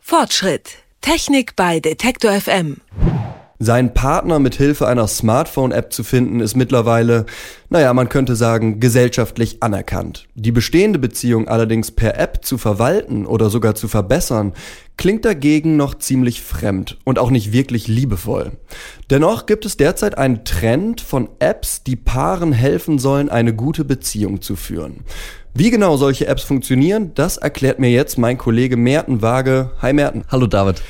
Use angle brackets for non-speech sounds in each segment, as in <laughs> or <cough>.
Fortschritt. Technik bei Detektor FM. Seinen Partner mit Hilfe einer Smartphone-App zu finden, ist mittlerweile, naja, man könnte sagen, gesellschaftlich anerkannt. Die bestehende Beziehung allerdings per App zu verwalten oder sogar zu verbessern, klingt dagegen noch ziemlich fremd und auch nicht wirklich liebevoll. Dennoch gibt es derzeit einen Trend von Apps, die Paaren helfen sollen, eine gute Beziehung zu führen. Wie genau solche Apps funktionieren, das erklärt mir jetzt mein Kollege Merten Waage. Hi Merten. Hallo David.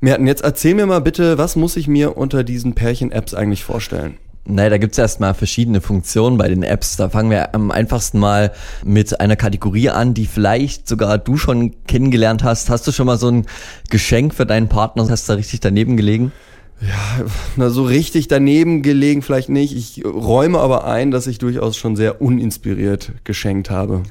Merten, jetzt erzähl mir mal bitte, was muss ich mir unter diesen Pärchen-Apps eigentlich vorstellen? Naja, da gibt's erstmal verschiedene Funktionen bei den Apps. Da fangen wir am einfachsten mal mit einer Kategorie an, die vielleicht sogar du schon kennengelernt hast. Hast du schon mal so ein Geschenk für deinen Partner? Hast du da richtig daneben gelegen? Ja, na so richtig daneben gelegen vielleicht nicht. Ich räume aber ein, dass ich durchaus schon sehr uninspiriert geschenkt habe.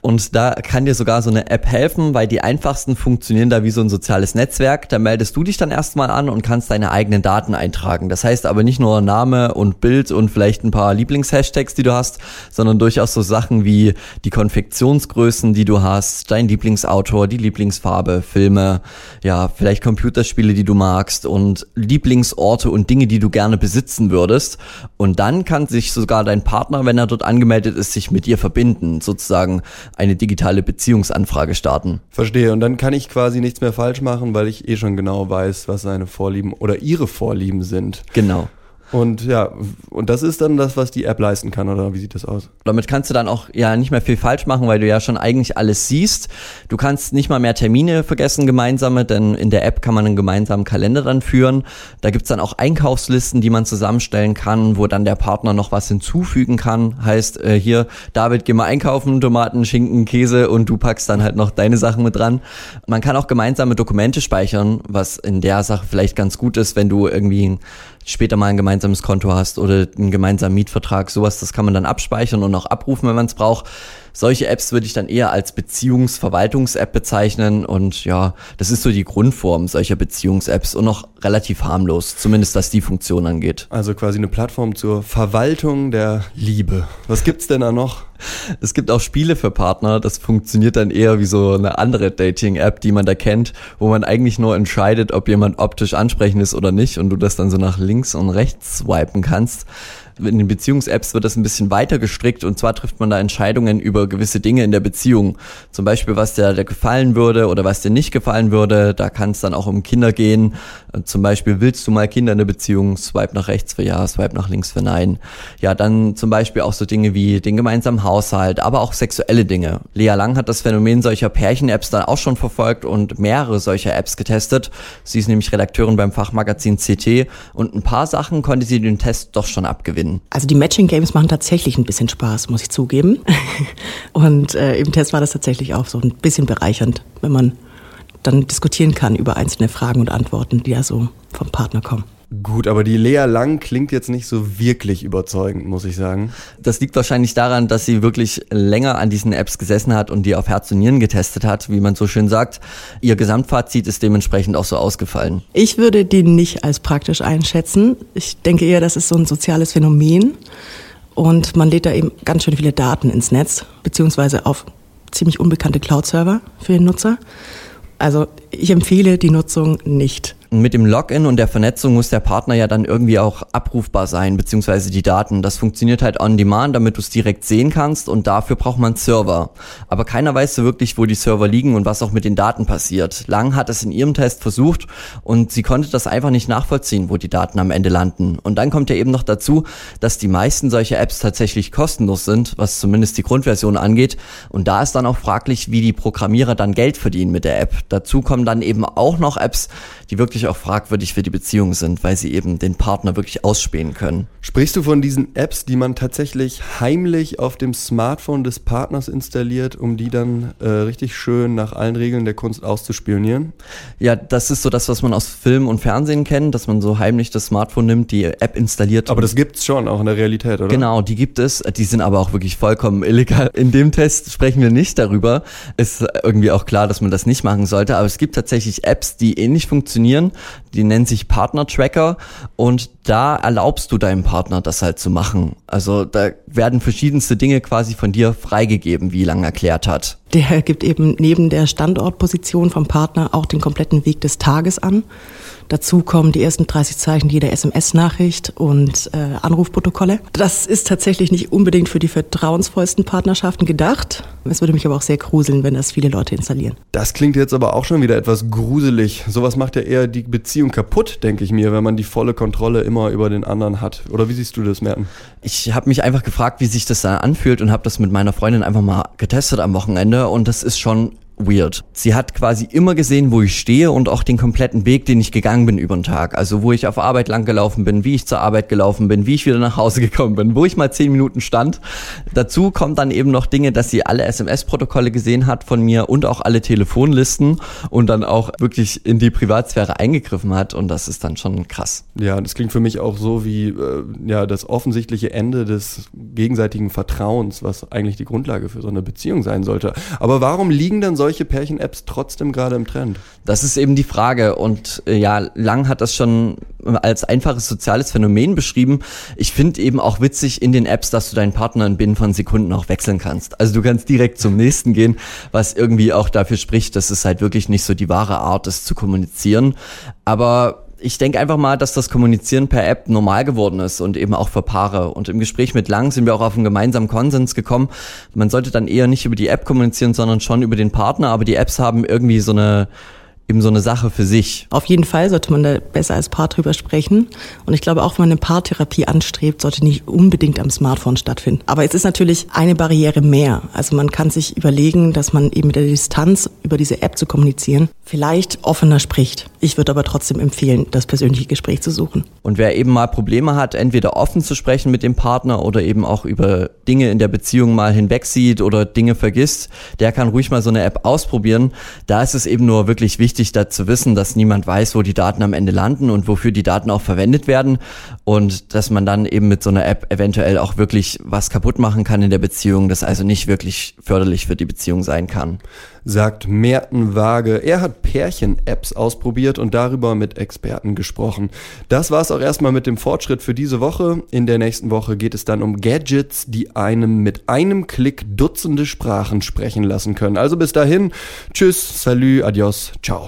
Und da kann dir sogar so eine App helfen, weil die einfachsten funktionieren da wie so ein soziales Netzwerk. Da meldest du dich dann erstmal an und kannst deine eigenen Daten eintragen. Das heißt aber nicht nur Name und Bild und vielleicht ein paar Lieblingshashtags, die du hast, sondern durchaus so Sachen wie die Konfektionsgrößen, die du hast, dein Lieblingsautor, die Lieblingsfarbe, Filme, ja, vielleicht Computerspiele, die du magst und Lieblingsorte und Dinge, die du gerne besitzen würdest. Und dann kann sich sogar dein Partner, wenn er dort angemeldet ist, sich mit dir verbinden, sozusagen eine digitale Beziehungsanfrage starten. Verstehe. Und dann kann ich quasi nichts mehr falsch machen, weil ich eh schon genau weiß, was seine Vorlieben oder ihre Vorlieben sind. Genau. Und ja, und das ist dann das, was die App leisten kann, oder wie sieht das aus? Damit kannst du dann auch ja nicht mehr viel falsch machen, weil du ja schon eigentlich alles siehst. Du kannst nicht mal mehr Termine vergessen, gemeinsame, denn in der App kann man einen gemeinsamen Kalender dann führen. Da gibt's dann auch Einkaufslisten, die man zusammenstellen kann, wo dann der Partner noch was hinzufügen kann. Heißt, äh, hier, David, geh mal einkaufen, Tomaten, Schinken, Käse und du packst dann halt noch deine Sachen mit dran. Man kann auch gemeinsame Dokumente speichern, was in der Sache vielleicht ganz gut ist, wenn du irgendwie später mal ein gemeinsames Konto hast oder einen gemeinsamen Mietvertrag, sowas, das kann man dann abspeichern und auch abrufen, wenn man es braucht. Solche Apps würde ich dann eher als Beziehungsverwaltungs-App bezeichnen und ja, das ist so die Grundform solcher Beziehungs-Apps und noch relativ harmlos, zumindest was die Funktion angeht. Also quasi eine Plattform zur Verwaltung der Liebe. Was gibt's denn da noch? <laughs> Es gibt auch Spiele für Partner, das funktioniert dann eher wie so eine andere Dating-App, die man da kennt, wo man eigentlich nur entscheidet, ob jemand optisch ansprechend ist oder nicht und du das dann so nach links und rechts swipen kannst in den Beziehungs-Apps wird das ein bisschen weiter gestrickt und zwar trifft man da Entscheidungen über gewisse Dinge in der Beziehung. Zum Beispiel, was dir der gefallen würde oder was dir nicht gefallen würde. Da kann es dann auch um Kinder gehen. Zum Beispiel, willst du mal Kinder in der Beziehung? Swipe nach rechts für ja, swipe nach links für nein. Ja, dann zum Beispiel auch so Dinge wie den gemeinsamen Haushalt, aber auch sexuelle Dinge. Lea Lang hat das Phänomen solcher Pärchen-Apps dann auch schon verfolgt und mehrere solcher Apps getestet. Sie ist nämlich Redakteurin beim Fachmagazin CT und ein paar Sachen konnte sie den Test doch schon abgewinnen gewinnen. Also die Matching Games machen tatsächlich ein bisschen Spaß, muss ich zugeben. <laughs> Und äh, im Test war das tatsächlich auch so ein bisschen bereichernd, wenn man dann diskutieren kann über einzelne Fragen und Antworten, die ja so vom Partner kommen. Gut, aber die Lea Lang klingt jetzt nicht so wirklich überzeugend, muss ich sagen. Das liegt wahrscheinlich daran, dass sie wirklich länger an diesen Apps gesessen hat und die auf Herz und Nieren getestet hat, wie man so schön sagt. Ihr Gesamtfazit ist dementsprechend auch so ausgefallen. Ich würde die nicht als praktisch einschätzen. Ich denke eher, das ist so ein soziales Phänomen und man lädt da eben ganz schön viele Daten ins Netz, beziehungsweise auf ziemlich unbekannte Cloud-Server für den Nutzer. Also ich empfehle die Nutzung nicht. Mit dem Login und der Vernetzung muss der Partner ja dann irgendwie auch abrufbar sein, beziehungsweise die Daten. Das funktioniert halt on demand, damit du es direkt sehen kannst und dafür braucht man Server. Aber keiner weiß so wirklich, wo die Server liegen und was auch mit den Daten passiert. Lang hat es in ihrem Test versucht und sie konnte das einfach nicht nachvollziehen, wo die Daten am Ende landen. Und dann kommt ja eben noch dazu, dass die meisten solcher Apps tatsächlich kostenlos sind, was zumindest die Grundversion angeht. Und da ist dann auch fraglich, wie die Programmierer dann Geld verdienen mit der App. Dazu kommen dann eben auch noch Apps, die wirklich wirklich auch fragwürdig für die Beziehung sind, weil sie eben den Partner wirklich ausspähen können. Sprichst du von diesen Apps, die man tatsächlich heimlich auf dem Smartphone des Partners installiert, um die dann äh, richtig schön nach allen Regeln der Kunst auszuspionieren? Ja, das ist so das, was man aus Film und Fernsehen kennt, dass man so heimlich das Smartphone nimmt, die App installiert. Aber das gibt's schon auch in der Realität, oder? Genau, die gibt es. Die sind aber auch wirklich vollkommen illegal. In dem Test sprechen wir nicht darüber. Ist irgendwie auch klar, dass man das nicht machen sollte. Aber es gibt tatsächlich Apps, die ähnlich funktionieren die nennen sich Partner-Tracker und da erlaubst du deinem Partner das halt zu machen. Also da werden verschiedenste Dinge quasi von dir freigegeben, wie Lang erklärt hat. Der gibt eben neben der Standortposition vom Partner auch den kompletten Weg des Tages an. Dazu kommen die ersten 30 Zeichen jeder SMS-Nachricht und äh, Anrufprotokolle. Das ist tatsächlich nicht unbedingt für die vertrauensvollsten Partnerschaften gedacht. Es würde mich aber auch sehr gruseln, wenn das viele Leute installieren. Das klingt jetzt aber auch schon wieder etwas gruselig. Sowas macht ja eher die Beziehung kaputt, denke ich mir, wenn man die volle Kontrolle immer über den anderen hat. Oder wie siehst du das, Merten? Ich habe mich einfach gefragt, wie sich das da anfühlt und habe das mit meiner Freundin einfach mal getestet am Wochenende und das ist schon weird. Sie hat quasi immer gesehen, wo ich stehe und auch den kompletten Weg, den ich gegangen bin über den Tag. Also wo ich auf Arbeit lang gelaufen bin, wie ich zur Arbeit gelaufen bin, wie ich wieder nach Hause <laughs> gekommen bin, wo ich mal zehn Minuten stand. Dazu kommt dann eben noch Dinge, dass sie alle SMS-Protokolle gesehen hat von mir und auch alle Telefonlisten und dann auch wirklich in die Privatsphäre eingegriffen hat und das ist dann schon krass. Ja, das klingt für mich auch so wie äh, ja das offensichtliche Ende des gegenseitigen Vertrauens, was eigentlich die Grundlage für so eine Beziehung sein sollte. Aber warum liegen dann solche solche Pärchen-Apps trotzdem gerade im Trend? Das ist eben die Frage. Und äh, ja, Lang hat das schon als einfaches soziales Phänomen beschrieben. Ich finde eben auch witzig in den Apps, dass du deinen Partner in binnen von Sekunden auch wechseln kannst. Also du kannst direkt zum nächsten gehen, was irgendwie auch dafür spricht, dass es halt wirklich nicht so die wahre Art ist zu kommunizieren. Aber ich denke einfach mal, dass das Kommunizieren per App normal geworden ist und eben auch für Paare. Und im Gespräch mit Lang sind wir auch auf einen gemeinsamen Konsens gekommen. Man sollte dann eher nicht über die App kommunizieren, sondern schon über den Partner. Aber die Apps haben irgendwie so eine eben so eine Sache für sich. Auf jeden Fall sollte man da besser als Paar drüber sprechen. Und ich glaube, auch wenn man eine Paartherapie anstrebt, sollte nicht unbedingt am Smartphone stattfinden. Aber es ist natürlich eine Barriere mehr. Also man kann sich überlegen, dass man eben mit der Distanz über diese App zu kommunizieren vielleicht offener spricht. Ich würde aber trotzdem empfehlen, das persönliche Gespräch zu suchen. Und wer eben mal Probleme hat, entweder offen zu sprechen mit dem Partner oder eben auch über Dinge in der Beziehung mal hinwegsieht oder Dinge vergisst, der kann ruhig mal so eine App ausprobieren. Da ist es eben nur wirklich wichtig, wichtig, da zu wissen, dass niemand weiß, wo die Daten am Ende landen und wofür die Daten auch verwendet werden und dass man dann eben mit so einer App eventuell auch wirklich was kaputt machen kann in der Beziehung, das also nicht wirklich förderlich für die Beziehung sein kann. Sagt Merten Waage. Er hat Pärchen-Apps ausprobiert und darüber mit Experten gesprochen. Das war's auch erstmal mit dem Fortschritt für diese Woche. In der nächsten Woche geht es dann um Gadgets, die einem mit einem Klick Dutzende Sprachen sprechen lassen können. Also bis dahin, tschüss, salut, adios, ciao.